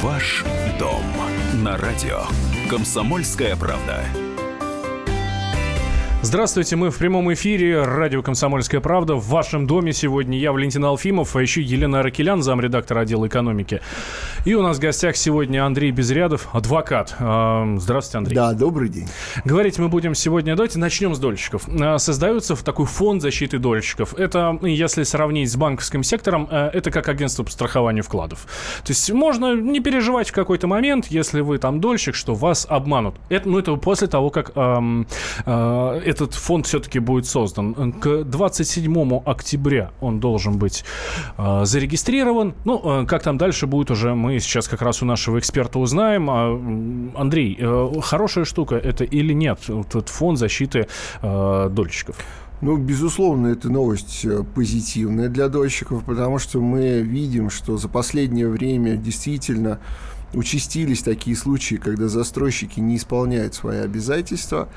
Ваш дом на радио. Комсомольская правда. Здравствуйте, мы в прямом эфире. Радио «Комсомольская правда». В вашем доме сегодня я, Валентин Алфимов, а еще Елена Аракелян, замредактор отдела экономики. И у нас в гостях сегодня Андрей Безрядов, адвокат. А, здравствуйте, Андрей. Да, добрый день. Говорить мы будем сегодня, давайте начнем с дольщиков. А, создается такой фонд защиты дольщиков. Это, если сравнить с банковским сектором, э, это как агентство по страхованию вкладов. То есть можно не переживать в какой-то момент, если вы там дольщик, что вас обманут. Это, ну, это после того, как эм, э, этот фонд все-таки будет создан. К 27 октября он должен быть э, зарегистрирован. Ну, э, как там дальше будет уже, мы сейчас как раз у нашего эксперта узнаем. А, Андрей, э, хорошая штука это или нет, этот фонд защиты э, дольщиков? Ну, безусловно, это новость э, позитивная для дольщиков, потому что мы видим, что за последнее время действительно участились такие случаи, когда застройщики не исполняют свои обязательства,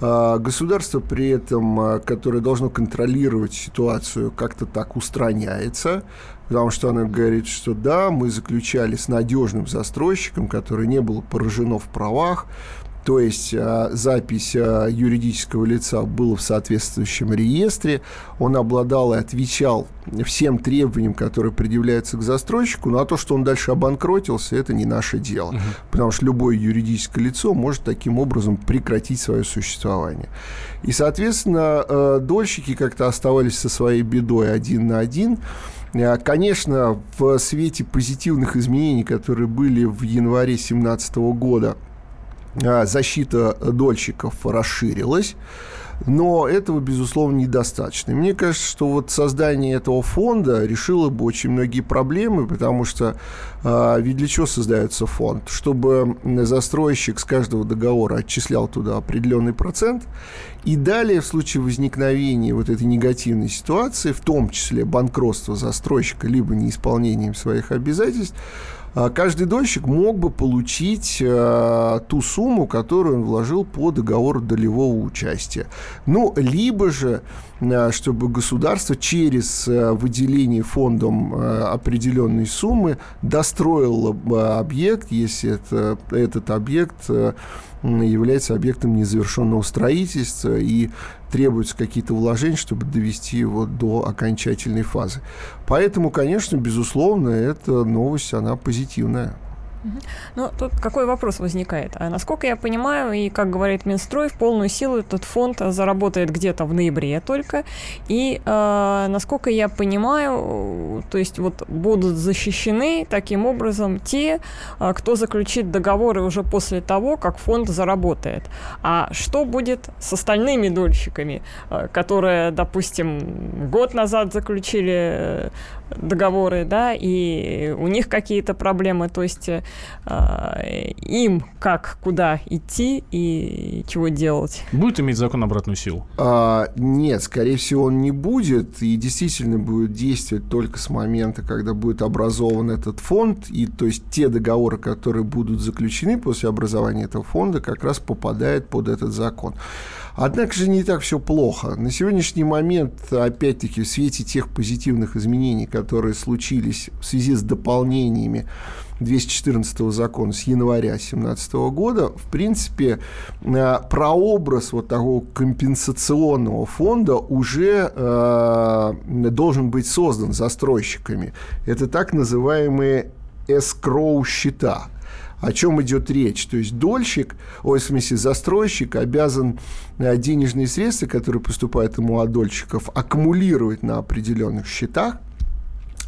а, государство при этом, которое должно контролировать ситуацию, как-то так устраняется, потому что оно говорит, что да, мы заключали с надежным застройщиком, который не был поражено в правах, то есть а, запись а, юридического лица была в соответствующем реестре, он обладал и отвечал всем требованиям, которые предъявляются к застройщику, ну а то, что он дальше обанкротился, это не наше дело, угу. потому что любое юридическое лицо может таким образом прекратить свое существование. И, соответственно, а, дольщики как-то оставались со своей бедой один на один, Конечно, в свете позитивных изменений, которые были в январе 2017 года, а, защита дольщиков расширилась. Но этого, безусловно, недостаточно. Мне кажется, что вот создание этого фонда решило бы очень многие проблемы, потому что э, ведь для чего создается фонд? Чтобы застройщик с каждого договора отчислял туда определенный процент, и далее в случае возникновения вот этой негативной ситуации, в том числе банкротства застройщика, либо неисполнением своих обязательств, каждый дольщик мог бы получить э, ту сумму, которую он вложил по договору долевого участия. Ну, либо же, э, чтобы государство через э, выделение фондом э, определенной суммы достроило бы объект, если это, этот объект э, является объектом незавершенного строительства и требуются какие-то вложения, чтобы довести его до окончательной фазы. Поэтому, конечно, безусловно, эта новость, она позитивная. Ну, тут какой вопрос возникает? А насколько я понимаю, и как говорит Минстрой, в полную силу этот фонд заработает где-то в ноябре только. И э, насколько я понимаю, то есть вот будут защищены таким образом те, э, кто заключит договоры уже после того, как фонд заработает. А что будет с остальными дольщиками, э, которые, допустим, год назад заключили договоры, да, и у них какие-то проблемы, то есть э, им как, куда идти и чего делать. Будет иметь закон обратную силу? А, нет, скорее всего, он не будет, и действительно будет действовать только с момента, когда будет образован этот фонд, и то есть те договоры, которые будут заключены после образования этого фонда, как раз попадают под этот закон. Однако же не так все плохо. На сегодняшний момент, опять-таки, в свете тех позитивных изменений, которые случились в связи с дополнениями 214 закона с января 2017 года, в принципе, э, прообраз вот такого компенсационного фонда уже э, должен быть создан застройщиками. Это так называемые эскроу-счета. О чем идет речь? То есть дольщик, ой, в смысле застройщик обязан э, денежные средства, которые поступают ему от дольщиков, аккумулировать на определенных счетах,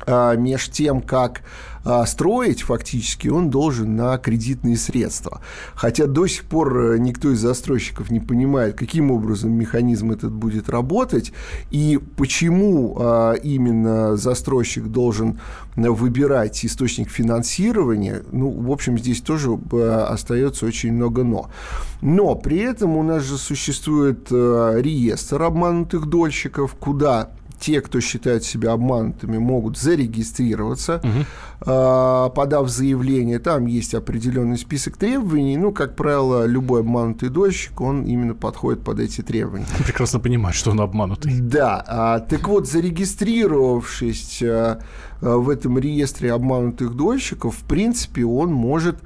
меж тем, как а, строить фактически он должен на кредитные средства. Хотя до сих пор э, никто из застройщиков не понимает, каким образом механизм этот будет работать и почему а, именно застройщик должен выбирать источник финансирования. Ну, в общем, здесь тоже э, остается очень много но. Но при этом у нас же существует э, реестр обманутых дольщиков, куда те, кто считает себя обманутыми, могут зарегистрироваться, угу. подав заявление. Там есть определенный список требований. Ну, как правило, любой обманутый дольщик, он именно подходит под эти требования. Прекрасно понимает, что он обманутый. Да. А, так вот, зарегистрировавшись а, в этом реестре обманутых дольщиков, в принципе, он может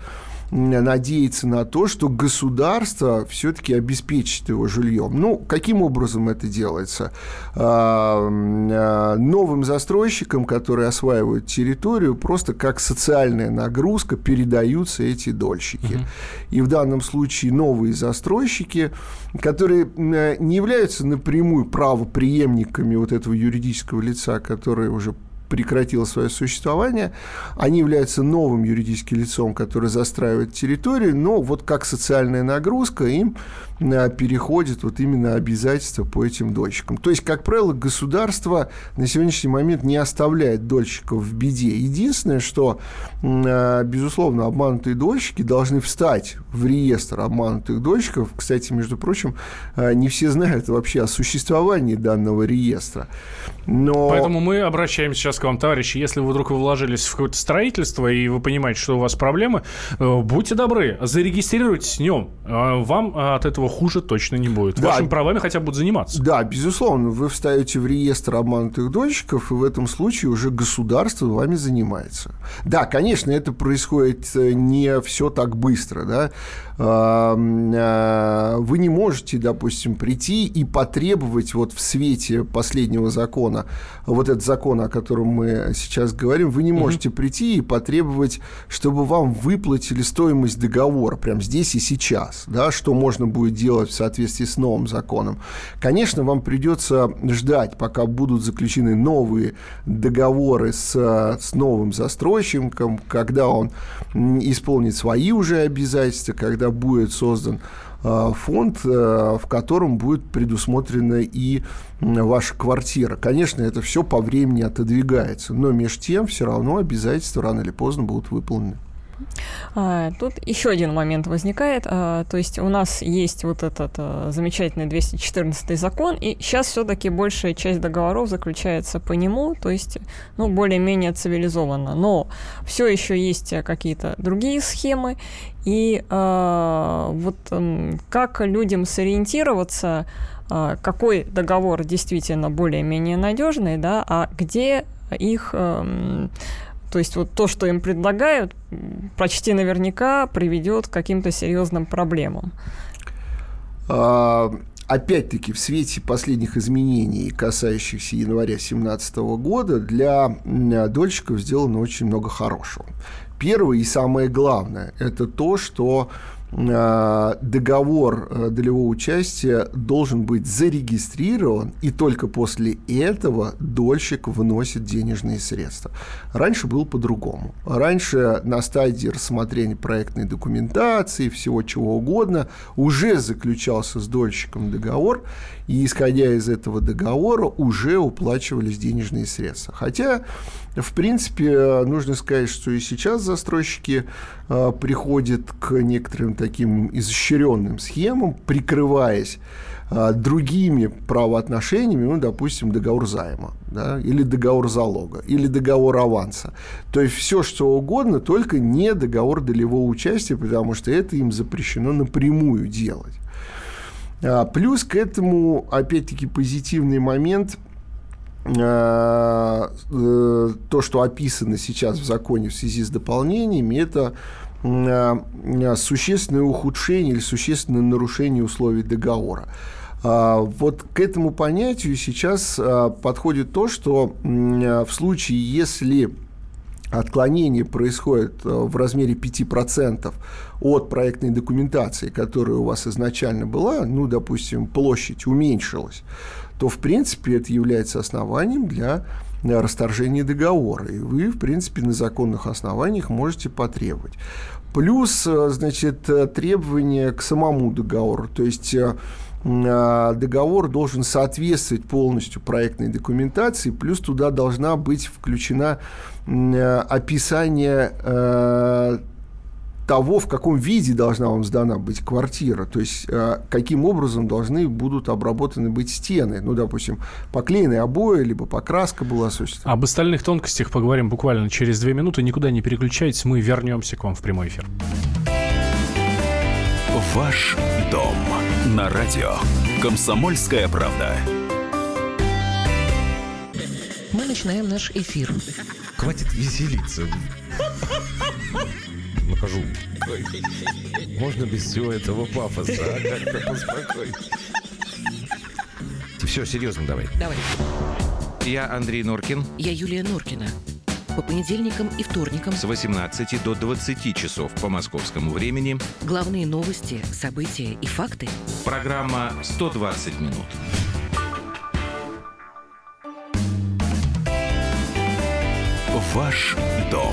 надеяться на то, что государство все-таки обеспечит его жильем. Ну, каким образом это делается? А, а, новым застройщикам, которые осваивают территорию, просто как социальная нагрузка передаются эти дольщики. Угу. И в данном случае новые застройщики, которые не являются напрямую правоприемниками вот этого юридического лица, которое уже прекратило свое существование. Они являются новым юридическим лицом, который застраивает территорию, но вот как социальная нагрузка им переходит вот именно обязательства по этим дольщикам. То есть, как правило, государство на сегодняшний момент не оставляет дольщиков в беде. Единственное, что, э, безусловно, обманутые дольщики должны встать в реестр обманутых дольщиков. Кстати, между прочим, э, не все знают вообще о существовании данного реестра. Но... Поэтому мы обращаемся сейчас к вам, товарищи. Если вы вдруг вы вложились в какое-то строительство и вы понимаете, что у вас проблемы, э, будьте добры, зарегистрируйтесь в нем. Э, вам от этого хуже точно не будет. Да. Вашими правами хотя бы будут заниматься. Да, безусловно. Вы встаете в реестр обманутых дольщиков, и в этом случае уже государство вами занимается. Да, конечно, это происходит э, не все так быстро. Да? Вы не можете, допустим, прийти и потребовать вот в свете последнего закона, вот этот закон, о котором мы сейчас говорим, вы не можете mm-hmm. прийти и потребовать, чтобы вам выплатили стоимость договора прямо здесь и сейчас, да, что можно будет делать в соответствии с новым законом. Конечно, вам придется ждать, пока будут заключены новые договоры с, с новым застройщиком, когда он исполнит свои уже обязательства, когда будет создан а, фонд, э, в котором будет предусмотрена и ваша квартира. Конечно, это все по времени отодвигается, но между тем все равно обязательства рано или поздно будут выполнены. А, тут еще один момент возникает. А, то есть у нас есть вот этот а, замечательный 214 закон, и сейчас все-таки большая часть договоров заключается по нему, то есть ну, более-менее цивилизованно. Но все еще есть какие-то другие схемы, и вот как людям сориентироваться, какой договор действительно более-менее надежный, да, а где их то есть вот то, что им предлагают, почти наверняка приведет к каким-то серьезным проблемам. А, опять-таки, в свете последних изменений, касающихся января 2017 года, для дольщиков сделано очень много хорошего. Первое и самое главное – это то, что договор э, долевого участия должен быть зарегистрирован, и только после этого дольщик вносит денежные средства. Раньше было по-другому. Раньше на стадии рассмотрения проектной документации, всего чего угодно, уже заключался с дольщиком договор, и исходя из этого договора уже уплачивались денежные средства. Хотя в принципе, нужно сказать, что и сейчас застройщики э, приходят к некоторым таким изощренным схемам, прикрываясь э, другими правоотношениями, ну, допустим, договор займа, да, или договор залога, или договор аванса. То есть все, что угодно, только не договор долевого участия, потому что это им запрещено напрямую делать. А, плюс к этому, опять-таки, позитивный момент – Э, э, то, что описано сейчас в законе в связи с дополнениями, это э, существенное ухудшение или существенное нарушение условий договора. А, вот к этому понятию сейчас подходит то, что в случае, если отклонение происходит в размере 5% от проектной документации, которая у вас изначально была, ну, допустим, площадь уменьшилась, то, в принципе, это является основанием для расторжения договора. И вы, в принципе, на законных основаниях можете потребовать. Плюс, э, значит, э, требования к самому договору. То есть э, договор должен соответствовать полностью проектной документации, плюс туда должна быть включена описание того, в каком виде должна вам сдана быть квартира, то есть э, каким образом должны будут обработаны быть стены, ну, допустим, поклеенные обои, либо покраска была осуществлена. Об остальных тонкостях поговорим буквально через две минуты. Никуда не переключайтесь, мы вернемся к вам в прямой эфир. Ваш дом на радио. Комсомольская правда. Мы начинаем наш эфир. Хватит веселиться. Нахожу. Можно без всего этого пафоса, а? Как-то поспокойнее. Все, серьезно давай. Давай. Я Андрей Норкин. Я Юлия Норкина. По понедельникам и вторникам С 18 до 20 часов по московскому времени. главные новости, события и факты. Программа «120 минут». Ваш дом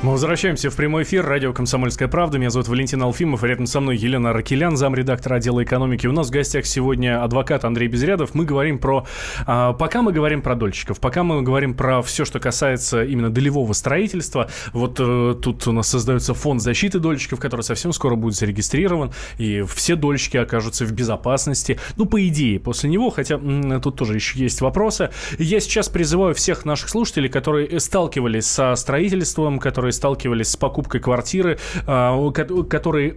Мы возвращаемся в прямой эфир. Радио «Комсомольская правда». Меня зовут Валентин Алфимов. Рядом со мной Елена Ракелян, замредактор отдела экономики. У нас в гостях сегодня адвокат Андрей Безрядов. Мы говорим про... а, пока мы говорим про дольщиков, пока мы говорим про все, что касается именно долевого строительства. Вот э, тут у нас создается фонд защиты дольщиков, который совсем скоро будет зарегистрирован. И все дольщики окажутся в безопасности. Ну, по идее, после него. Хотя м, тут тоже еще есть вопросы. Я сейчас призываю всех наших слушателей, которые сталкивались со строительством, которые сталкивались с покупкой квартиры, а, ко- которые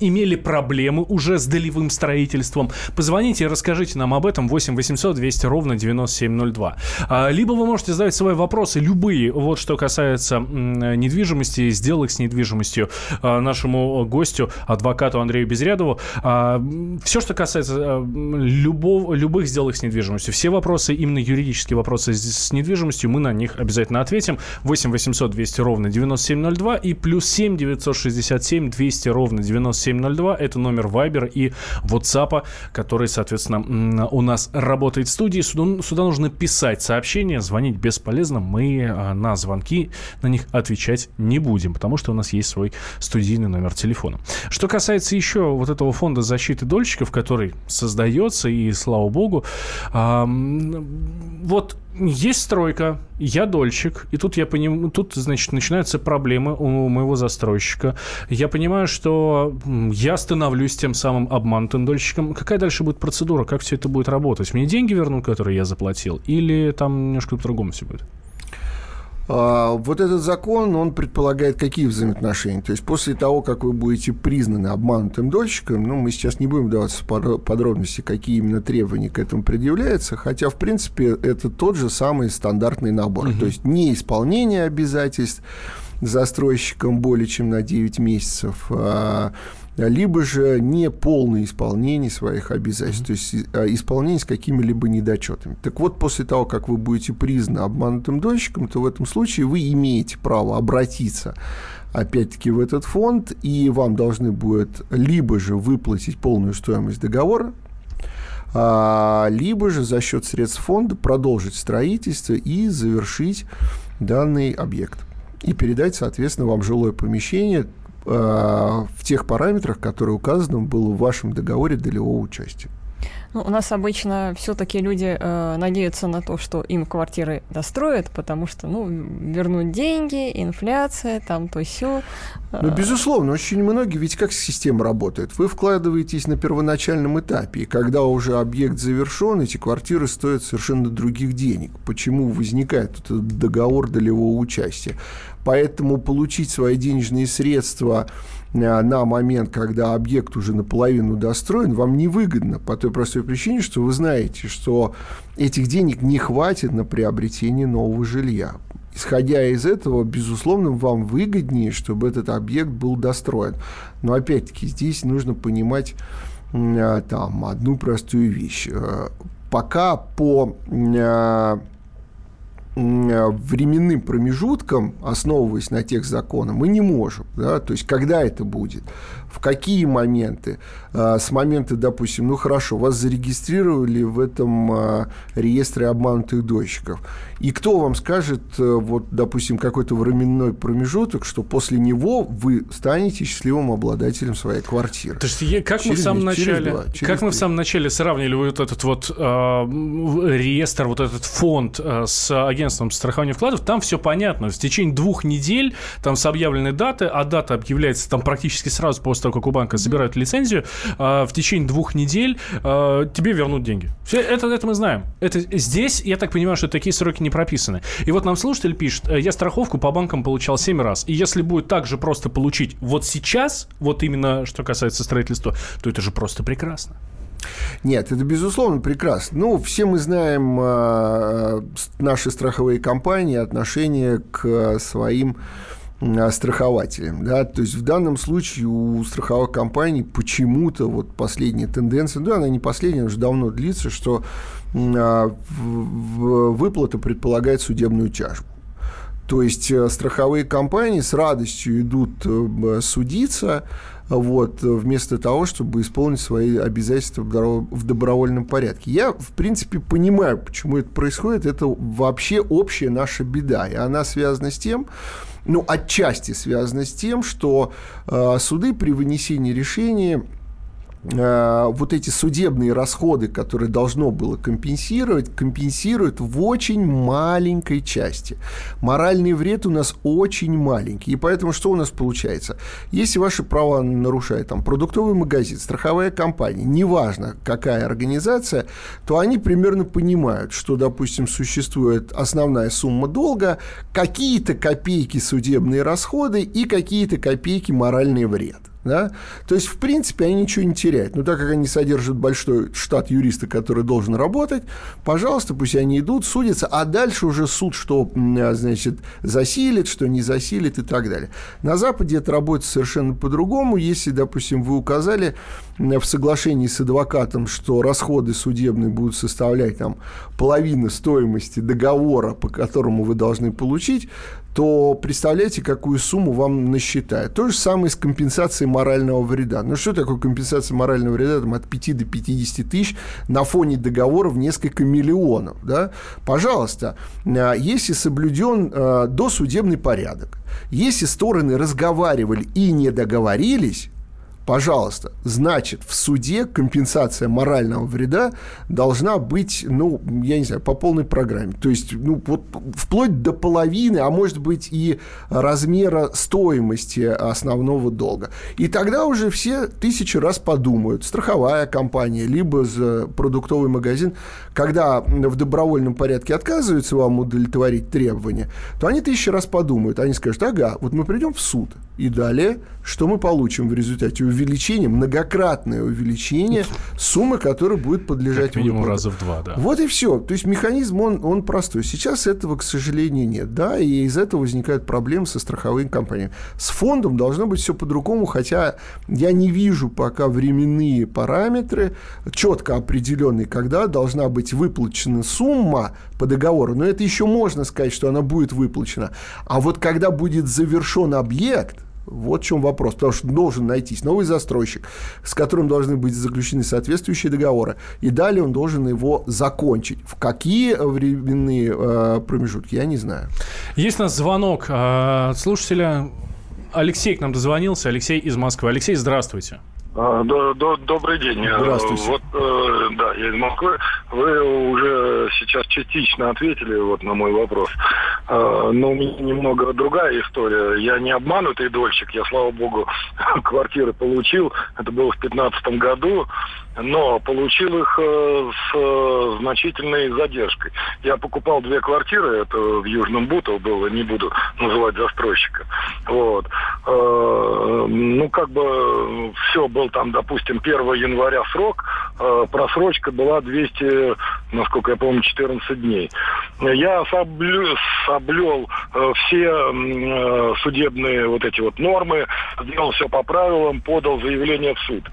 имели проблемы уже с долевым строительством, позвоните и расскажите нам об этом 8 800 200 ровно 9702. А, Либо вы можете задать свои вопросы, любые, вот что касается недвижимости, сделок с недвижимостью, а, нашему гостю, адвокату Андрею Безрядову. Все, что касается любов- любых сделок с недвижимостью, все вопросы, именно юридические вопросы с, недвижимостью, мы на них обязательно ответим. 8 800 200 ровно 9702 и плюс 7 967 200 ровно 9702. Это номер Viber и WhatsApp, который, соответственно, у нас работает в студии. Сюда, сюда нужно писать сообщения, звонить бесполезно. Мы а, на звонки на них отвечать не будем, потому что у нас есть свой студийный номер телефона. Что касается еще вот этого фонда защиты дольщиков, который создается, и слава богу, вот есть стройка, я дольщик, и тут я понимаю, тут, значит, начинаются проблемы у моего застройщика. Я понимаю, что я становлюсь тем самым обманутым дольщиком. Какая дальше будет процедура? Как все это будет работать? Мне деньги вернут, которые я заплатил? Или там немножко по-другому все будет? А, Вот этот закон, он предполагает какие взаимоотношения? То есть после того, как вы будете признаны обманутым дольщиком, ну, мы сейчас не будем даваться в подро- подробности, какие именно требования к этому предъявляются, хотя, в принципе, это тот же самый стандартный набор. То есть неисполнение обязательств застройщиком более чем на 9 месяцев, а, либо же неполное исполнение своих обязательств, то есть а, исполнение с какими-либо недочетами. Так вот, после того, как вы будете признаны обманутым дольщиком, то в этом случае вы имеете право обратиться опять-таки в этот фонд, и вам должны будет либо же выплатить полную стоимость договора, а, либо же за счет средств фонда продолжить строительство и завершить данный объект. И передать, соответственно, вам жилое помещение в тех параметрах, которые указаны было в вашем договоре долевого участия. Ну, у нас обычно все-таки люди э, надеются на то, что им квартиры достроят, потому что, ну, вернуть деньги, инфляция, там то все. Ну, безусловно, очень многие, ведь как система работает? Вы вкладываетесь на первоначальном этапе, и когда уже объект завершен, эти квартиры стоят совершенно других денег. Почему возникает этот договор долевого участия? Поэтому получить свои денежные средства э, на момент, когда объект уже наполовину достроен, вам невыгодно по той простой причине, что вы знаете, что этих денег не хватит на приобретение нового жилья. Исходя из этого, безусловно, вам выгоднее, чтобы этот объект был достроен. Но опять-таки здесь нужно понимать м, там, одну простую вещь. Э, Пока по э, временным промежуткам, основываясь на тех законах, мы не можем. Да? То есть, когда это будет, в какие моменты. А, С момента, допустим, ну хорошо, вас зарегистрировали в этом а, реестре обманутых дольщиков. И кто вам скажет, э, вот, допустим, какой-то временной промежуток, что после него вы станете счастливым обладателем своей квартиры? То есть, как мы в Через самом месяц, через начале, два, через как мы в самом начале сравнили вот этот вот э, реестр, вот этот фонд э, с агентством страхования вкладов, там все понятно. В течение двух недель, там с объявленной даты, а дата объявляется там практически сразу после того, как у банка забирают лицензию, э, в течение двух недель э, тебе вернут деньги. Все это, это мы знаем. Это здесь, я так понимаю, что такие сроки не прописаны. И вот нам слушатель пишет, «Э, я страховку по банкам получал 7 раз. И если будет так же просто получить вот сейчас, вот именно что касается строительства, то это же просто прекрасно. Нет, это безусловно прекрасно. Ну, все мы знаем э, наши страховые компании, отношение к своим э, страхователям. Да? То есть в данном случае у страховых компаний почему-то вот последняя тенденция, да, она не последняя, уже давно длится, что э, выплата предполагает судебную тяжбу. То есть э, страховые компании с радостью идут э, судиться, вот, вместо того, чтобы исполнить свои обязательства в добровольном порядке. Я, в принципе, понимаю, почему это происходит. Это вообще общая наша беда. И она связана с тем, ну, отчасти связана с тем, что э, суды при вынесении решения вот эти судебные расходы, которые должно было компенсировать, компенсируют в очень маленькой части. Моральный вред у нас очень маленький. И поэтому что у нас получается? Если ваши права нарушает там, продуктовый магазин, страховая компания, неважно какая организация, то они примерно понимают, что, допустим, существует основная сумма долга, какие-то копейки судебные расходы и какие-то копейки моральный вред. Да? То есть, в принципе, они ничего не теряют. Но так как они содержат большой штат юриста, который должен работать, пожалуйста, пусть они идут, судятся, а дальше уже суд, что, значит, засилит, что не засилит и так далее. На Западе это работает совершенно по-другому. Если, допустим, вы указали в соглашении с адвокатом, что расходы судебные будут составлять там половину стоимости договора, по которому вы должны получить, то представляете, какую сумму вам насчитают. То же самое с компенсацией морального вреда. Ну, что такое компенсация морального вреда? Там, от 5 до 50 тысяч на фоне договора в несколько миллионов. Да? Пожалуйста, а, если соблюден а, досудебный порядок, если стороны разговаривали и не договорились, пожалуйста, значит, в суде компенсация морального вреда должна быть, ну, я не знаю, по полной программе. То есть, ну, вот вплоть до половины, а может быть и размера стоимости основного долга. И тогда уже все тысячи раз подумают, страховая компания, либо продуктовый магазин, когда в добровольном порядке отказываются вам удовлетворить требования, то они тысячи раз подумают. Они скажут, ага, вот мы придем в суд, и далее что мы получим в результате? Увеличение, многократное увеличение суммы, которая будет подлежать как минимум раза в два, да. Вот и все. То есть механизм, он, он простой. Сейчас этого, к сожалению, нет. Да, и из этого возникают проблемы со страховыми компаниями. С фондом должно быть все по-другому, хотя я не вижу пока временные параметры, четко определенные, когда должна быть выплачена сумма по договору. Но это еще можно сказать, что она будет выплачена. А вот когда будет завершен объект, вот в чем вопрос. Потому что должен найтись новый застройщик, с которым должны быть заключены соответствующие договоры. И далее он должен его закончить. В какие временные э, промежутки, я не знаю. Есть у нас звонок от слушателя. Алексей к нам дозвонился. Алексей из Москвы. Алексей, здравствуйте. А, до, до, добрый день. Здравствуйте. Вот, э, да, я из Москвы. Вы уже сейчас частично ответили вот на мой вопрос. Э, но у меня немного другая история. Я не обманутый дольщик. Я, слава богу, квартиры получил. Это было в 2015 году но получил их э, с э, значительной задержкой. Я покупал две квартиры, это в Южном Бутово было, не буду называть застройщика. Вот. Э, ну, как бы все, был там, допустим, 1 января срок, просрочка была 200, насколько я помню, 14 дней. Я соблю, соблел все судебные вот эти вот нормы, сделал все по правилам, подал заявление в суд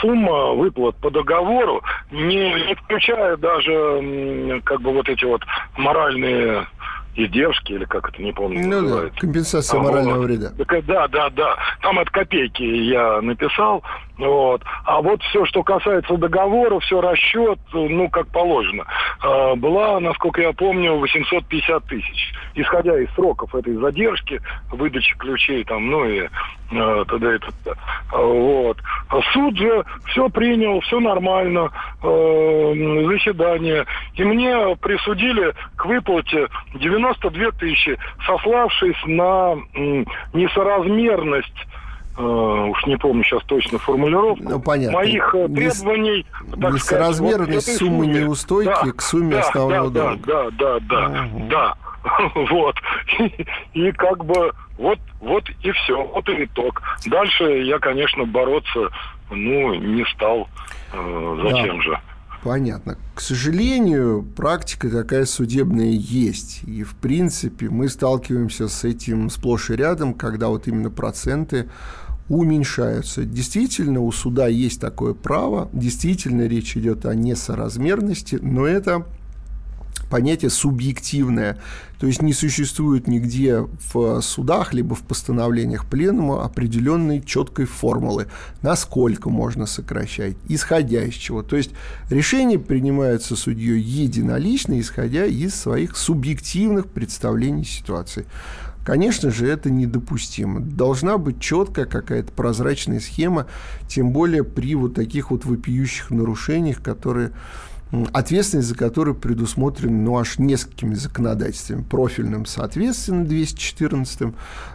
сумма выплат по договору, не, не включая даже как бы вот эти вот моральные издержки, или как это, не помню, ну, называется. Да, компенсация а, морального вот. вреда. Да, да, да. Там от копейки я написал. Вот. А вот все, что касается договора, все расчет, ну, как положено, а, была, насколько я помню, 850 тысяч. Исходя из сроков этой задержки, выдачи ключей там, ну и тогда это. Вот. Суд же все принял, все нормально, э, заседание. и мне присудили к выплате 92 тысячи, сославшись на м, несоразмерность э, уж не помню сейчас точно формулировку, Ну, понятно. моих э, требований, так Несоразмерность сказать, вот суммы неустойки Да, к сумме да, основного да, долга. Да, да, да, Мгм. да, вот. И, как бы вот, вот и все, вот и итог. Дальше я, конечно, бороться, ну, не стал. Э, Зачем же? Понятно. К сожалению, практика такая судебная есть. И, в принципе, мы сталкиваемся с этим сплошь и рядом, когда вот именно проценты уменьшаются. Действительно, у суда есть такое право, действительно речь идет о несоразмерности, но это понятие субъективное, то есть не существует нигде в судах либо в постановлениях пленума определенной четкой формулы, насколько можно сокращать, исходя из чего. То есть решения принимаются судьей единолично, исходя из своих субъективных представлений ситуации. Конечно же, это недопустимо. Должна быть четкая какая-то прозрачная схема, тем более при вот таких вот вопиющих нарушениях, которые ответственность за которые предусмотрена ну, аж несколькими законодательствами. Профильным, соответственно, 214,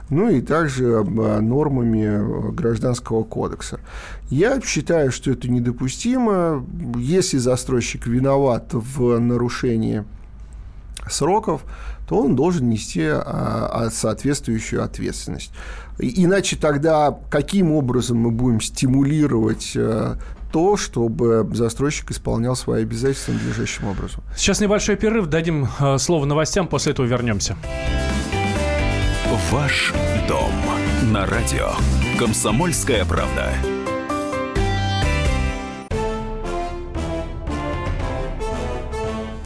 ну и также э, нормами э, Гражданского кодекса. Я считаю, что это недопустимо. Если застройщик виноват в нарушении сроков, то он должен нести а, соответствующую ответственность. Иначе тогда каким образом мы будем стимулировать э, то, чтобы застройщик исполнял свои обязательства надлежащим образом? Сейчас небольшой перерыв, дадим э, слово новостям, после этого вернемся. Ваш дом на радио. Комсомольская правда.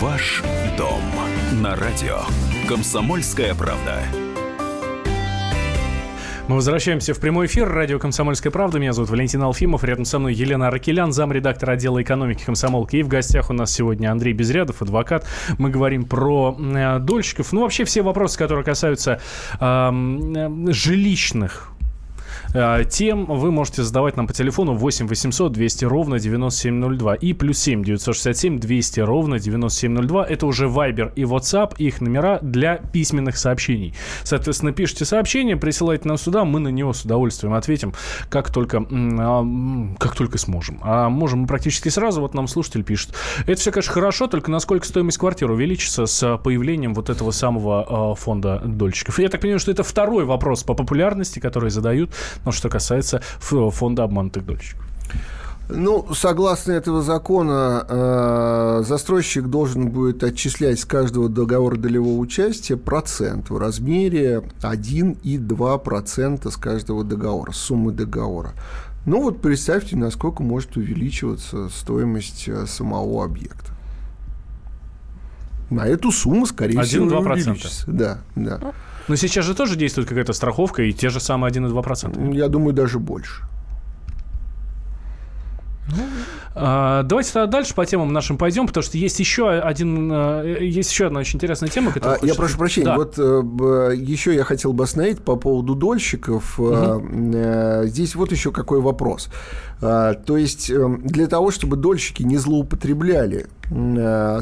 Ваш дом на радио. Комсомольская правда. Мы возвращаемся в прямой эфир. Радио «Комсомольская правда». Меня зовут Валентин Алфимов. Рядом со мной Елена Аракелян, замредактор отдела экономики комсомолки. И в гостях у нас сегодня Андрей Безрядов, адвокат. Мы говорим про э, дольщиков. Ну, вообще все вопросы, которые касаются эм, э, жилищных тем вы можете задавать нам по телефону 8 800 200 ровно 9702 и плюс 7 967 200 ровно 9702. Это уже Viber и WhatsApp, их номера для письменных сообщений. Соответственно, пишите сообщение, присылайте нам сюда, мы на него с удовольствием ответим, как только, а, как только сможем. А можем мы практически сразу, вот нам слушатель пишет. Это все, конечно, хорошо, только насколько стоимость квартиры увеличится с появлением вот этого самого э, фонда дольщиков. Я так понимаю, что это второй вопрос по популярности, который задают, но что касается ф- фонда обманутых дольщиков. Ну, согласно этого закона, э, застройщик должен будет отчислять с каждого договора долевого участия процент в размере 1,2% с каждого договора, суммы договора. Ну вот представьте, насколько может увеличиваться стоимость э, самого объекта. На эту сумму, скорее всего, и 1,2%. увеличится. Да, да. Но сейчас же тоже действует какая-то страховка и те же самые 1,2%. Я думаю, даже больше. А, давайте тогда дальше по темам нашим пойдем, потому что есть еще один, э, есть еще одна очень интересная тема, которая А, Я хочется- прошу прощения, Да. вот э, еще я хотел бы остановить по поводу дольщиков. Э, Здесь вот еще какой вопрос. А, То есть для того, чтобы дольщики не злоупотребляли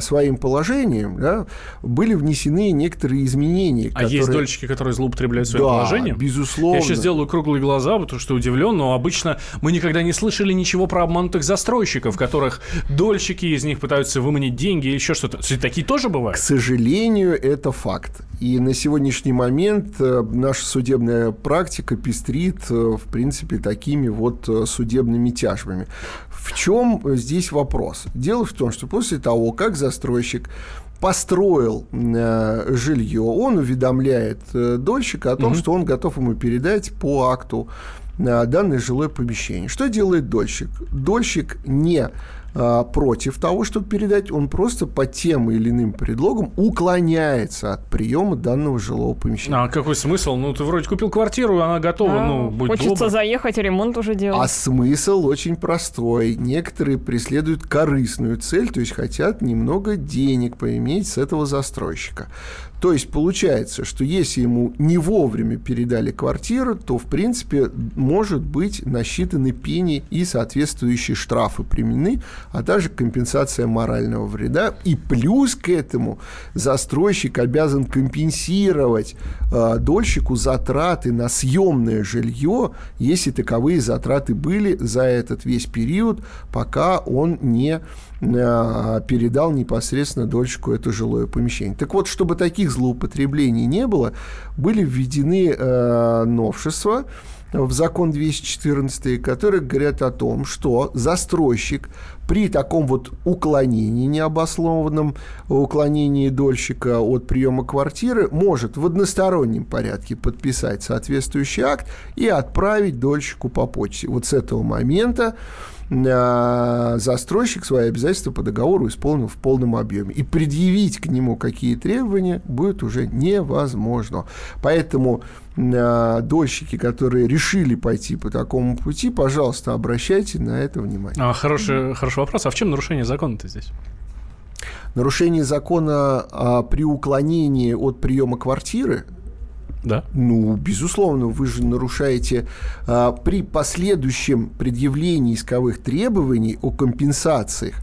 своим положением, да, были внесены некоторые изменения. А есть которые- дольщики, которые злоупотребляют своим Да, положением? безусловно. Я сейчас сделаю круглые глаза, потому что удивлен, но обычно мы никогда не слышали ничего про обманутых застройщиков, которых дольщики из них пытаются выманить деньги или еще что-то. Такие тоже К бывают? сожалению, это факт. И на сегодняшний момент э, наша судебная практика пестрит, э, в принципе, такими вот э, судебными тяжбами. В чем здесь вопрос? Дело в том, что после того, как застройщик построил э, жилье, он уведомляет э, дольщика о том, что он готов ему передать по акту данное жилое помещение. Что делает дольщик? Дольщик не а, против того, чтобы передать, он просто по тем или иным предлогам уклоняется от приема данного жилого помещения. А какой смысл? Ну, ты вроде купил квартиру, она готова, А, ну, будь Хочется добр. заехать, ремонт уже делать. А смысл очень простой. Некоторые преследуют корыстную цель, то есть хотят немного денег поиметь с этого застройщика. То есть получается, что если ему не вовремя передали квартиру, то, в принципе, может быть насчитаны пени и соответствующие штрафы применены, а также компенсация морального вреда. И плюс к этому застройщик обязан компенсировать э, дольщику затраты на съемное жилье, если таковые затраты были за этот весь период, пока он не передал непосредственно дольщику это жилое помещение. Так вот, чтобы таких злоупотреблений не было, были введены э, новшества в закон 214, которые говорят о том, что застройщик при таком вот уклонении, необоснованном уклонении дольщика от приема квартиры, может в одностороннем порядке подписать соответствующий акт и отправить дольщику по почте. Вот с этого момента застройщик свои обязательства по договору исполнил в полном объеме. И предъявить к нему какие требования будет уже невозможно. Поэтому э, дольщики, которые решили пойти по такому пути, пожалуйста, обращайте на это внимание. А, хороший, хороший вопрос. А в чем нарушение закона-то здесь? Нарушение закона а, при уклонении от приема квартиры Да. Ну, безусловно, вы же нарушаете а, при последующем предъявлении исковых требований о компенсациях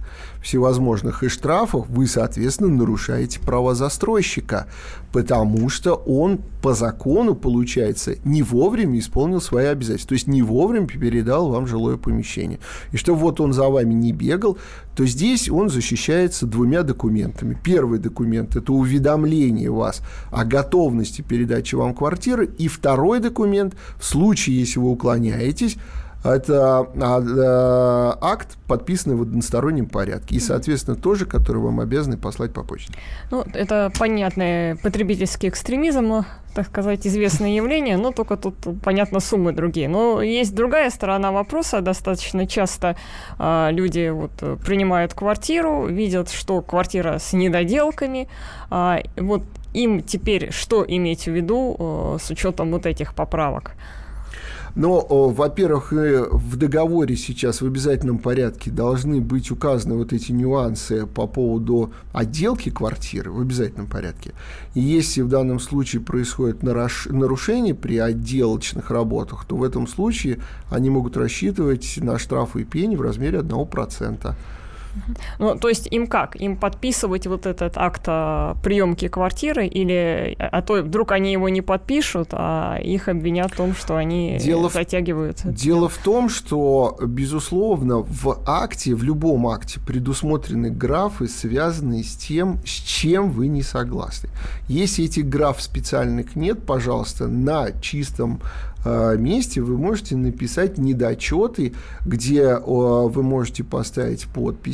всевозможных и штрафах, вы, соответственно, нарушаете права застройщика, потому что он по закону, получается, не вовремя исполнил свои обязательства, то есть не вовремя передал вам жилое помещение. И чтобы вот он за вами не бегал, то здесь он защищается двумя документами. Первый документ – это уведомление вас о готовности передачи вам квартиры, и второй документ, в случае, если вы уклоняетесь, это а, э, акт, подписанный в одностороннем порядке. И, соответственно, тоже, который вам обязаны послать по почте. Ну, это понятный потребительский экстремизм, так сказать, известное явление, но только тут, понятно, суммы другие. Но есть другая сторона вопроса. Достаточно часто а, люди вот, принимают квартиру, видят, что квартира с недоделками. А, вот им теперь что иметь в виду а, с учетом вот этих поправок? Но, во-первых, в договоре сейчас в обязательном порядке должны быть указаны вот эти нюансы по поводу отделки квартиры в обязательном порядке. И если в данном случае происходит нарушение при отделочных работах, то в этом случае они могут рассчитывать на штрафы и пени в размере 1%. Ну, то есть им как? Им подписывать вот этот акт приемки квартиры или а то вдруг они его не подпишут, а их обвинят в том, что они дело затягивают. В, дело в том, что, безусловно, в акте, в любом акте предусмотрены графы, связанные с тем, с чем вы не согласны. Если этих граф специальных нет, пожалуйста, на чистом месте вы можете написать недочеты, где вы можете поставить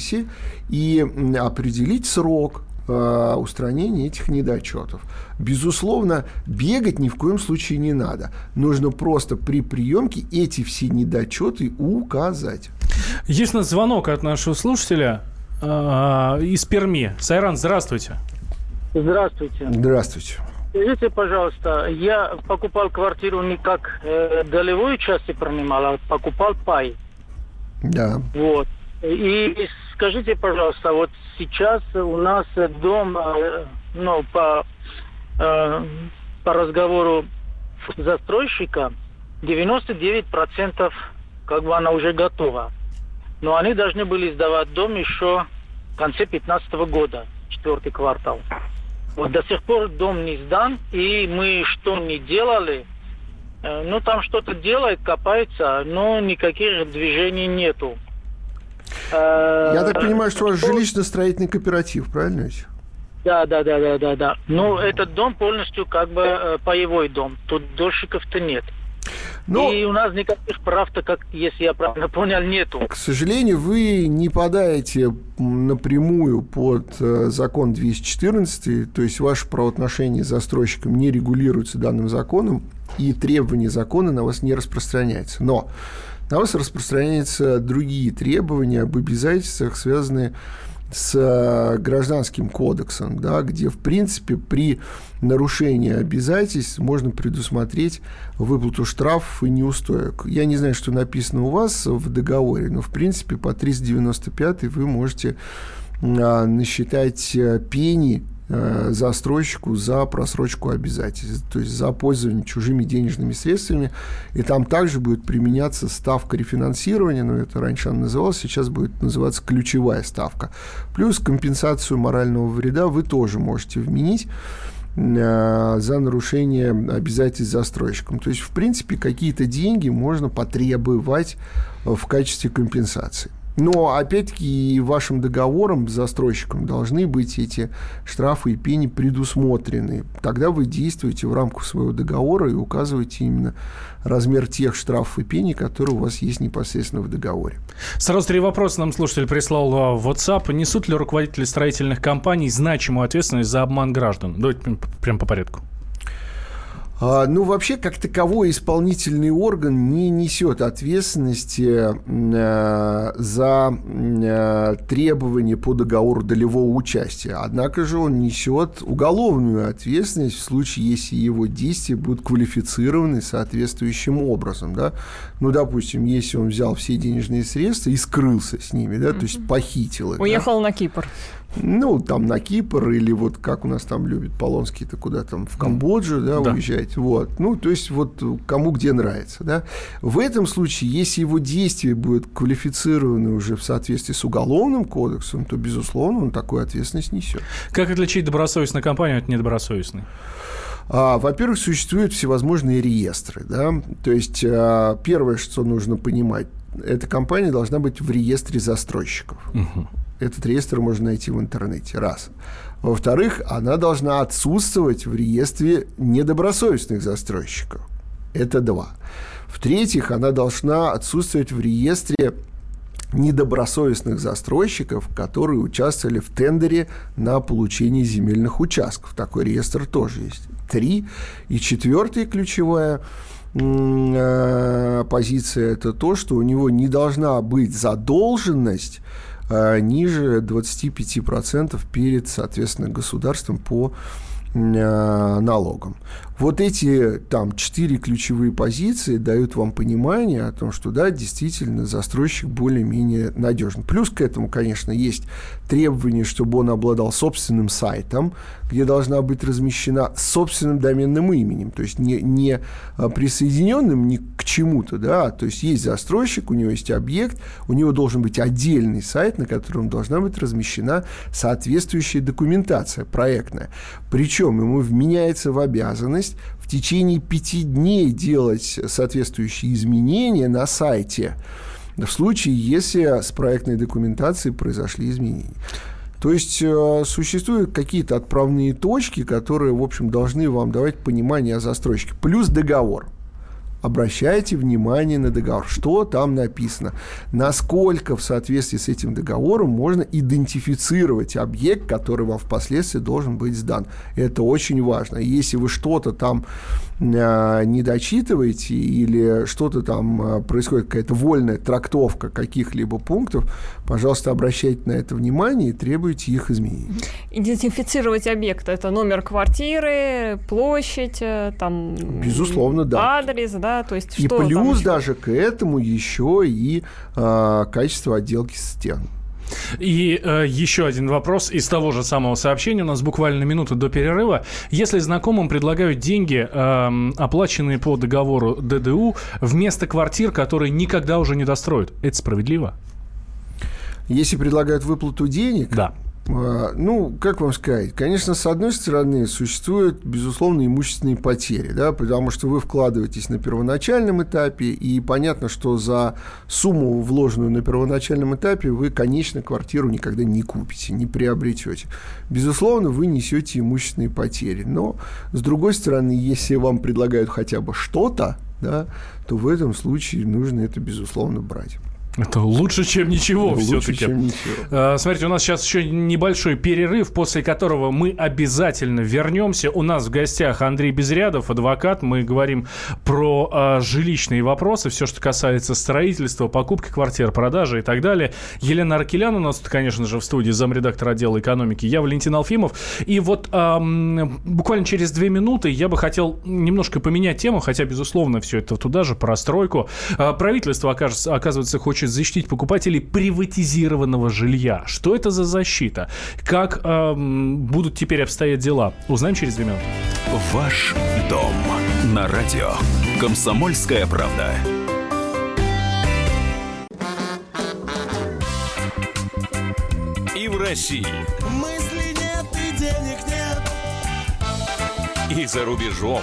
подписи и определить срок устранения этих недочетов. Безусловно, бегать ни в коем случае не надо. Нужно просто при приемке эти все недочеты указать. Есть у нас звонок от нашего слушателя э, из Перми. Сайран, здравствуйте. Здравствуйте. Здравствуйте. Скажите, пожалуйста, я покупал квартиру не как э, долевую часть принимал, а покупал пай. Да. Вот. И скажите, пожалуйста, вот сейчас у нас дом, э, ну, по, э, по разговору застройщика, 99% как бы она уже готова. Но они должны были сдавать дом еще в конце 2015 года, четвертый квартал. Вот до сих пор дом не сдан, и мы что не делали, э, ну там что-то делает, копается, но никаких движений нету. Э, Я так понимаю, что у вас жилищно-строительный кооператив, правильно ведь? Да, да, да, да, да, да. Ну, этот дом полностью как бы э, паевой дом. Тут дольщиков-то нет. Но, и у нас никаких прав-то, как, если я правильно понял, нету. К сожалению, вы не подаете напрямую под э, закон 214, то есть ваши правоотношения с застройщиком не регулируются данным законом, и требования закона на вас не распространяются. Но на вас распространяются другие требования об обязательствах, связанные с э, гражданским кодексом, да, где, в принципе, при нарушении обязательств можно предусмотреть выплату штрафов и неустоек. Я не знаю, что написано у вас в договоре, но, в принципе, по 395 вы можете а, насчитать э, пени застройщику за просрочку обязательств, то есть за пользование чужими денежными средствами. И там также будет применяться ставка рефинансирования, но это раньше она называлась, сейчас будет называться ключевая ставка. Плюс компенсацию морального вреда вы тоже можете вменить э, за нарушение обязательств застройщиком. То есть, в принципе, какие-то деньги можно потребовать в качестве компенсации. Но, опять-таки, вашим договором с застройщиком должны быть эти штрафы и пени предусмотрены. Тогда вы действуете в рамках своего договора и указываете именно размер тех штрафов и пени, которые у вас есть непосредственно в договоре. Сразу три вопроса нам слушатель прислал в WhatsApp. Несут ли руководители строительных компаний значимую ответственность за обман граждан? Давайте прям по порядку. А, ну, вообще, как таковой исполнительный орган не несет ответственности э, за э, требования по договору долевого участия. Однако же он несет уголовную ответственность в случае, если его действия будут квалифицированы соответствующим образом. Да? Ну, допустим, если он взял все денежные средства и скрылся с ними, да, то есть похитил их. Уехал да? на Кипр. Ну, там на Кипр или вот как у нас там любят Полонский-то куда там в Камбоджу, да, да, уезжать. Вот. Ну, то есть вот кому где нравится, да. В этом случае, если его действия будут квалифицированы уже в соответствии с уголовным кодексом, то, безусловно, он такую ответственность несет. Как отличить добросовестную компанию от недобросовестной? А, во-первых, существуют всевозможные реестры. Да? То есть а, первое, что нужно понимать, эта компания должна быть в реестре застройщиков. Угу. Этот реестр можно найти в интернете. Раз. Во-вторых, она должна отсутствовать в реестре недобросовестных застройщиков. Это два. В-третьих, она должна отсутствовать в реестре недобросовестных застройщиков, которые участвовали в тендере на получение земельных участков. Такой реестр тоже есть. Три. И четвертая ключевая э, позиция – это то, что у него не должна быть задолженность ниже 25% перед, соответственно, государством по э, налогам. Вот эти там четыре ключевые позиции дают вам понимание о том, что да, действительно застройщик более-менее надежен. Плюс к этому, конечно, есть требование, чтобы он обладал собственным сайтом, где должна быть размещена собственным доменным именем, то есть не, не а, присоединенным ни к чему-то, да, то есть есть застройщик, у него есть объект, у него должен быть отдельный сайт, на котором должна быть размещена соответствующая документация проектная. Причем ему вменяется в обязанность в течение пяти дней делать соответствующие изменения на сайте, в случае, если с проектной документацией произошли изменения. То есть э, существуют какие-то отправные точки, которые, в общем, должны вам давать понимание о застройщике. Плюс договор обращайте внимание на договор, что там написано, насколько в соответствии с этим договором можно идентифицировать объект, который вам впоследствии должен быть сдан. Это очень важно. Если вы что-то там э, не дочитываете или что-то там э, происходит, какая-то вольная трактовка каких-либо пунктов, пожалуйста, обращайте на это внимание и требуйте их изменений. Идентифицировать объект – это номер квартиры, площадь, э, там… Безусловно, да. Адрес, да, то есть и плюс даже к этому еще и э, качество отделки стен. И э, еще один вопрос из того же самого сообщения. У нас буквально минута до перерыва. Если знакомым предлагают деньги, э, оплаченные по договору ДДУ, вместо квартир, которые никогда уже не достроят, это справедливо? Если предлагают выплату денег, да. А, ну, как вам сказать, конечно, с одной стороны, существуют, безусловно, имущественные потери, да, потому что вы вкладываетесь на первоначальном этапе, и понятно, что за сумму, вложенную на первоначальном этапе, вы, конечно, квартиру никогда не купите, не приобретете. Безусловно, вы несете имущественные потери, но, с другой стороны, если вам предлагают хотя бы что-то, да, то в этом случае нужно это, безусловно, брать. Это лучше, чем ничего все-таки. А, Смотрите, у нас сейчас еще небольшой перерыв, после которого мы обязательно вернемся. У нас в гостях Андрей Безрядов, адвокат. Мы говорим про а, жилищные вопросы, все, что касается строительства, покупки квартир, продажи и так далее. Елена Аркелян у нас, конечно же, в студии, замредактор отдела экономики. Я Валентин Алфимов. И вот ам, буквально через две минуты я бы хотел немножко поменять тему, хотя, безусловно, все это туда же, про стройку. А, Правительство, окажется, оказывается, хочет защитить покупателей приватизированного жилья. Что это за защита? Как ам, будут теперь обстоять дела? Узнаем через две минуты. Ваш дом на радио. Комсомольская правда. И в России. Мысли нет и денег нет. И за рубежом.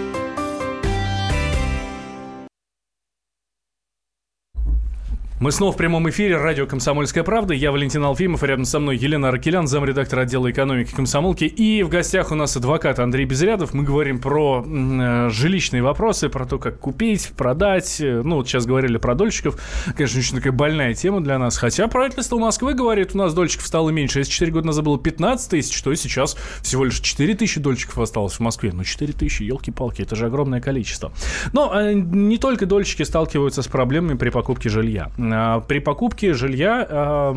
Мы снова в прямом эфире. Радио «Комсомольская правда». Я Валентин Алфимов. Рядом со мной Елена Аркелян, замредактор отдела экономики комсомолки. И в гостях у нас адвокат Андрей Безрядов. Мы говорим про э, жилищные вопросы, про то, как купить, продать. Ну, вот сейчас говорили про дольщиков. Конечно, очень такая больная тема для нас. Хотя правительство Москвы говорит, у нас дольщиков стало меньше. Если 4 года назад было 15 тысяч, то сейчас всего лишь 4 тысячи дольщиков осталось в Москве. Ну, 4 тысячи, елки-палки, это же огромное количество. Но э, не только дольщики сталкиваются с проблемами при покупке жилья. А, При покупке жилья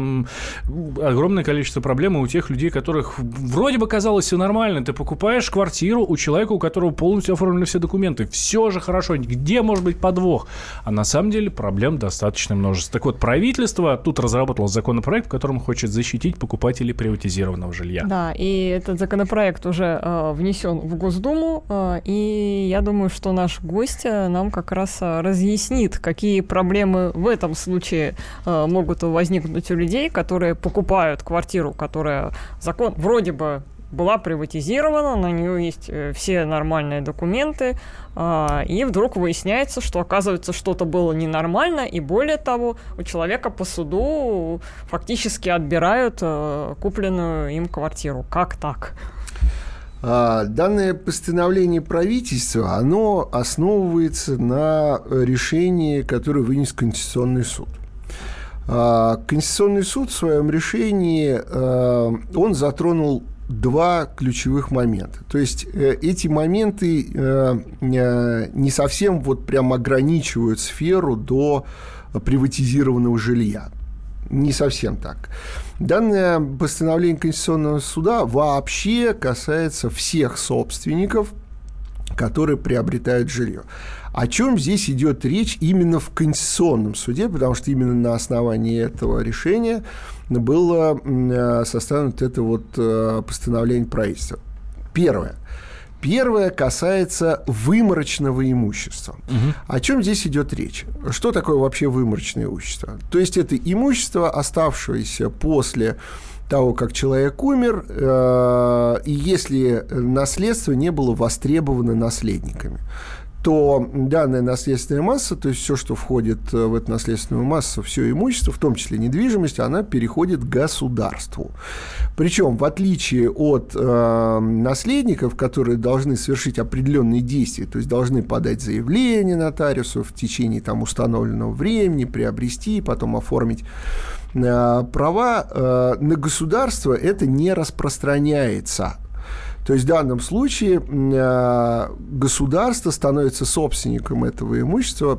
огромное количество проблем у тех людей, которых вроде бы казалось все нормально. Ты покупаешь квартиру у человека, у которого полностью оформлены все документы. Все же хорошо. Где может быть подвох? А на самом деле проблем достаточно множество. Так вот, правительство тут разработало законопроект, в котором хочет защитить покупателей приватизированного жилья. Да, и этот законопроект уже э, внесен в Госдуму, э, и я думаю, что наш гость э, нам как раз разъяснит, какие проблемы в этом случае э, могут возникнуть у людей, которые покупают квартиру, которая закон вроде бы была приватизирована, на нее есть э, все нормальные документы, а, и вдруг выясняется, что оказывается что-то было ненормально, и более того, у человека по суду фактически отбирают э, купленную им квартиру. Как так? А, Данное постановление правительства, оно основывается на решении, которое вынес Конституционный суд. А, Конституционный суд в своем решении, а, он затронул два ключевых момента. То есть э, эти моменты э, э, не совсем вот прям ограничивают сферу до приватизированного жилья. Не совсем так. Данное постановление Конституционного суда вообще касается всех собственников, которые приобретают жилье. О чем здесь идет речь именно в Конституционном суде, потому что именно на основании этого решения было э, составлено это вот э, постановление правительства. Первое. Первое касается выморочного имущества. О чем здесь идет речь? Что такое вообще выморочное имущество? То есть это имущество, оставшееся после того, как человек умер, э, и если наследство не было востребовано наследниками то данная наследственная масса, то есть все, что входит в эту наследственную массу, все имущество, в том числе недвижимость, она переходит государству. Причем, в отличие от э, наследников, которые должны совершить определенные действия, то есть должны подать заявление нотариусу в течение там, установленного времени, приобрести, потом оформить э, права, э, на государство это не распространяется. То есть в данном случае э, государство становится собственником этого имущества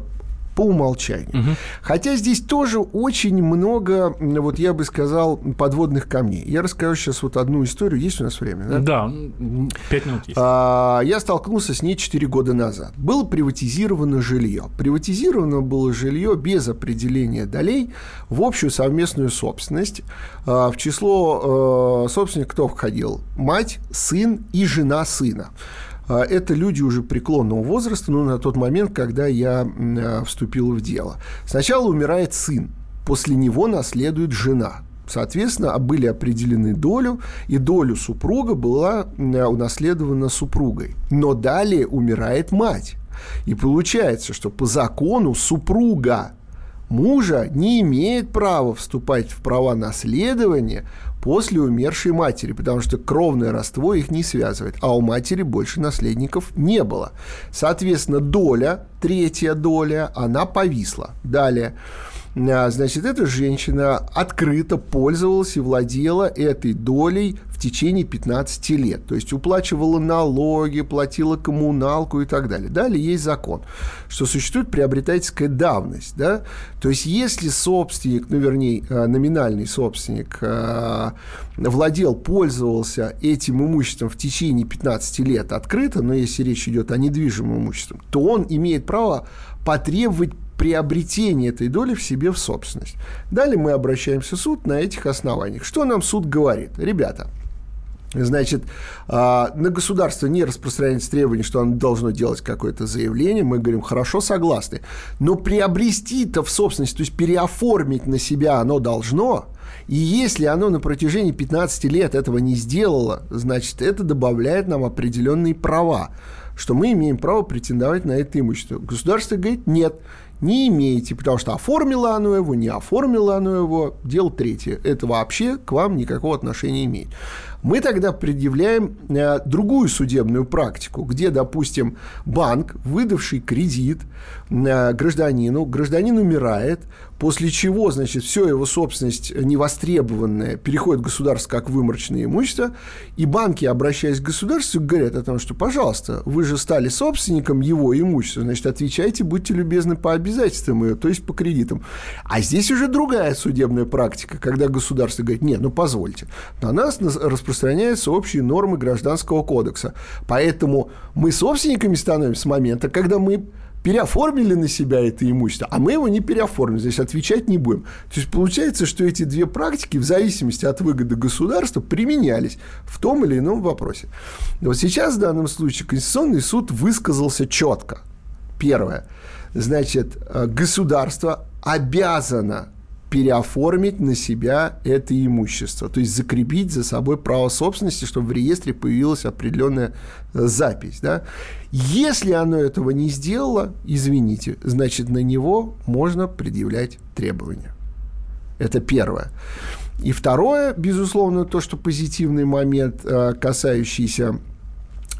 по умолчанию. Угу. Хотя здесь тоже очень много, вот я бы сказал, подводных камней. Я расскажу сейчас вот одну историю. Есть у нас время? Да, да 5 минут есть. А, я столкнулся с ней 4 года назад. Было приватизировано жилье. Приватизировано было жилье без определения долей в общую совместную собственность. А, в число а, собственников кто входил? Мать, сын и жена сына. А, это люди уже преклонного возраста, ну, на тот момент, когда я а, вступил в дело. Сначала умирает сын, после него наследует жена. Соответственно, были определены долю, и долю супруга была унаследована супругой. Но далее умирает мать. И получается, что по закону супруга мужа не имеет права вступать в права наследования после умершей матери, потому что кровное родство их не связывает, а у матери больше наследников не было. Соответственно, доля, третья доля, она повисла. Далее. А, значит, эта женщина открыто пользовалась и владела этой долей в течение 15 лет. То есть уплачивала налоги, платила коммуналку и так далее. Далее есть закон, что существует приобретательская давность. Да? То есть если собственник, ну вернее а, номинальный собственник а, владел, пользовался этим имуществом в течение 15 лет открыто, но если речь идет о недвижимом имуществе, то он имеет право потребовать приобретение этой доли в себе в собственность. Далее мы обращаемся в суд на этих основаниях. Что нам суд говорит? Ребята, Значит, а, на государство не распространяется требование, что оно должно делать какое-то заявление. Мы говорим, хорошо, согласны. Но приобрести-то в собственность, то есть переоформить на себя оно должно. И если оно на протяжении 15 лет этого не сделало, значит, это добавляет нам определенные права, что мы имеем право претендовать на это имущество. Государство говорит, нет, не имеете, потому что оформило оно его, не оформило оно его, дело третье. Это вообще к вам никакого отношения имеет. Мы тогда предъявляем э, другую судебную практику, где, допустим, банк, выдавший кредит гражданину, гражданин умирает, после чего, значит, все его собственность невостребованная переходит в государство как выморочное имущество, и банки, обращаясь к государству, говорят о том, что, пожалуйста, вы же стали собственником его имущества, значит, отвечайте, будьте любезны по обязательствам ее, то есть по кредитам. А здесь уже другая судебная практика, когда государство говорит, нет, ну позвольте, на нас распространяются общие нормы гражданского кодекса, поэтому мы собственниками становимся с момента, когда мы переоформили на себя это имущество, а мы его не переоформили, здесь отвечать не будем. То есть получается, что эти две практики в зависимости от выгоды государства применялись в том или ином вопросе. Вот сейчас в данном случае Конституционный суд высказался четко. Первое. Значит, э, государство обязано переоформить на себя это имущество, то есть закрепить за собой право собственности, чтобы в реестре появилась определенная э, запись. Да? Если оно этого не сделало, извините, значит, на него можно предъявлять требования. Это первое. И второе, безусловно, то, что позитивный момент, э, касающийся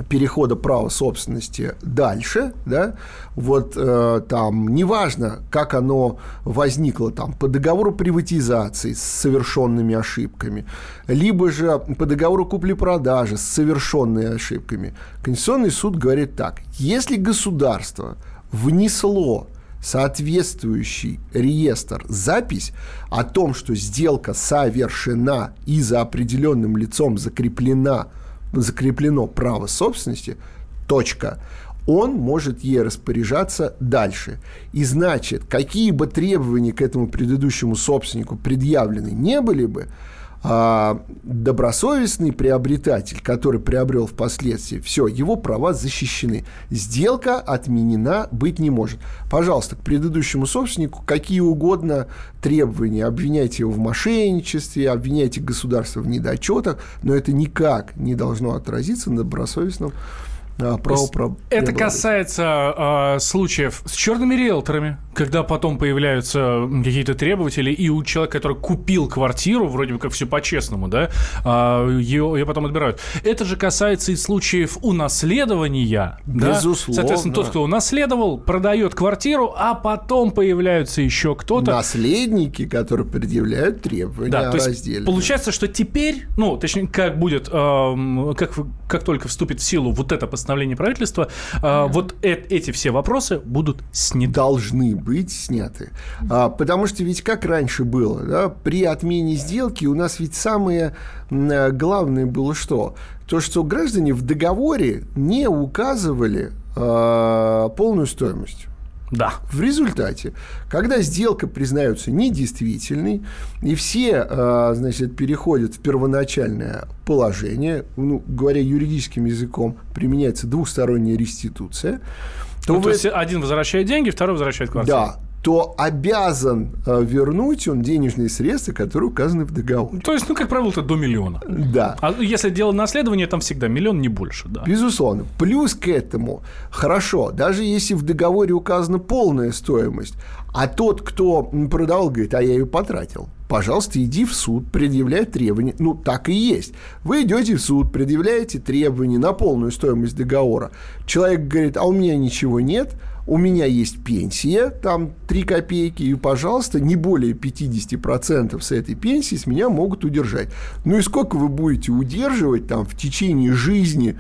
перехода права собственности дальше, да, вот э, там неважно, как оно возникло там по договору приватизации с совершенными ошибками, либо же по договору купли-продажи с совершенными ошибками. Конституционный суд говорит так: если государство внесло соответствующий реестр запись о том, что сделка совершена и за определенным лицом закреплена закреплено право собственности, точка, он может ей распоряжаться дальше. И значит, какие бы требования к этому предыдущему собственнику предъявлены не были бы, а добросовестный приобретатель, который приобрел впоследствии, все, его права защищены. Сделка отменена быть не может. Пожалуйста, к предыдущему собственнику какие угодно требования. Обвиняйте его в мошенничестве, обвиняйте государство в недочетах, но это никак не должно отразиться на добросовестном а, право про Это касается э, случаев с черными риэлторами, когда потом появляются какие-то требователи, и у человека, который купил квартиру, вроде бы как все по-честному, да, э, ее, ее потом отбирают. Это же касается и случаев унаследования. Безусловно. Да? Соответственно, тот, кто унаследовал, продает квартиру, а потом появляются еще кто-то. Наследники, которые предъявляют требования да, о разделе. Получается, что теперь, ну, точнее, как будет, э, как, как только вступит в силу вот это постановление, постановления правительства, mm-hmm. вот э- эти все вопросы будут сняты. Должны быть сняты. А, потому что ведь как раньше было, да, при отмене сделки у нас ведь самое главное было что? То, что граждане в договоре не указывали а, полную стоимость. Да. В результате, когда сделка признается недействительной, и все, э, значит, переходят в первоначальное положение, ну, говоря юридическим языком, применяется двухсторонняя реституция, то, ну, вы... то есть один возвращает деньги, второй возвращает квартиру. Да, то обязан э, вернуть он денежные средства, которые указаны в договоре. То есть, ну, как правило, это до миллиона. Да. А если дело наследования, там всегда миллион, не больше, да. Безусловно. Плюс к этому, хорошо, даже если в договоре указана полная стоимость, а тот, кто продавал, говорит, а я ее потратил. Пожалуйста, иди в суд, предъявляй требования. Ну, так и есть. Вы идете в суд, предъявляете требования на полную стоимость договора. Человек говорит, а у меня ничего нет, у меня есть пенсия, там 3 копейки, и, пожалуйста, не более 50% с этой пенсии с меня могут удержать. Ну и сколько вы будете удерживать там в течение жизни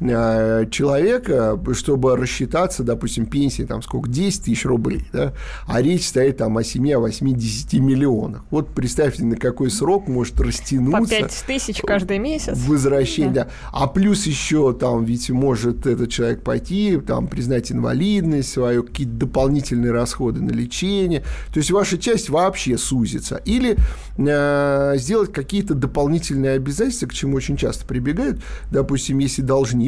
человека, чтобы рассчитаться, допустим, пенсии, там сколько, 10 тысяч рублей, да, а речь стоит там о 7, 8, 10 миллионах. Вот представьте, на какой срок может растянуться. По 5 тысяч каждый месяц. Возвращение, да. да. А плюс еще там ведь может этот человек пойти, там признать инвалидность свою, какие-то дополнительные расходы на лечение. То есть ваша часть вообще сузится. Или э, сделать какие-то дополнительные обязательства, к чему очень часто прибегают. Допустим, если должник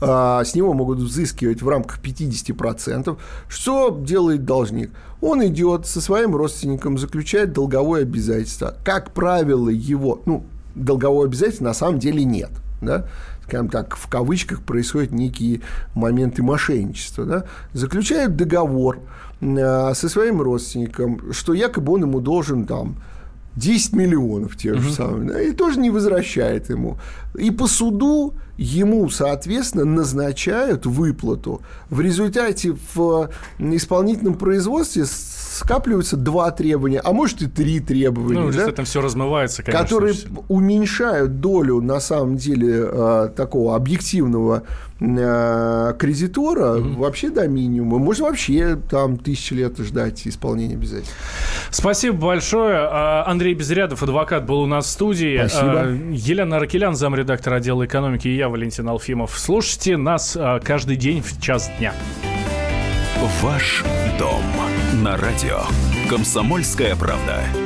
с него могут взыскивать в рамках 50%. Что делает должник? Он идет со своим родственником, заключает долговое обязательство. Как правило, его, ну, долгового обязательства на самом деле нет. Да? скажем так, в кавычках происходят некие моменты мошенничества, да, заключает договор э, со своим родственником, что якобы он ему должен там 10 миллионов тех же самых, да, и тоже не возвращает ему. И по суду ему, соответственно, назначают выплату. В результате в исполнительном производстве скапливаются два требования, а может и три требования. Ну, да, там все размывается, конечно. Которые уменьшают долю, на самом деле, э, такого объективного кредитора mm вообще до минимума. Можно вообще там тысячи лет ждать исполнения обязательств. Спасибо большое. А, Андрей Безрядов, адвокат, был у нас в студии. Спасибо. А, Елена Аркелян, замредактор отдела экономики, и я, Валентин Алфимов. Слушайте нас а, каждый день в час дня. Ваш дом на радио. Комсомольская правда.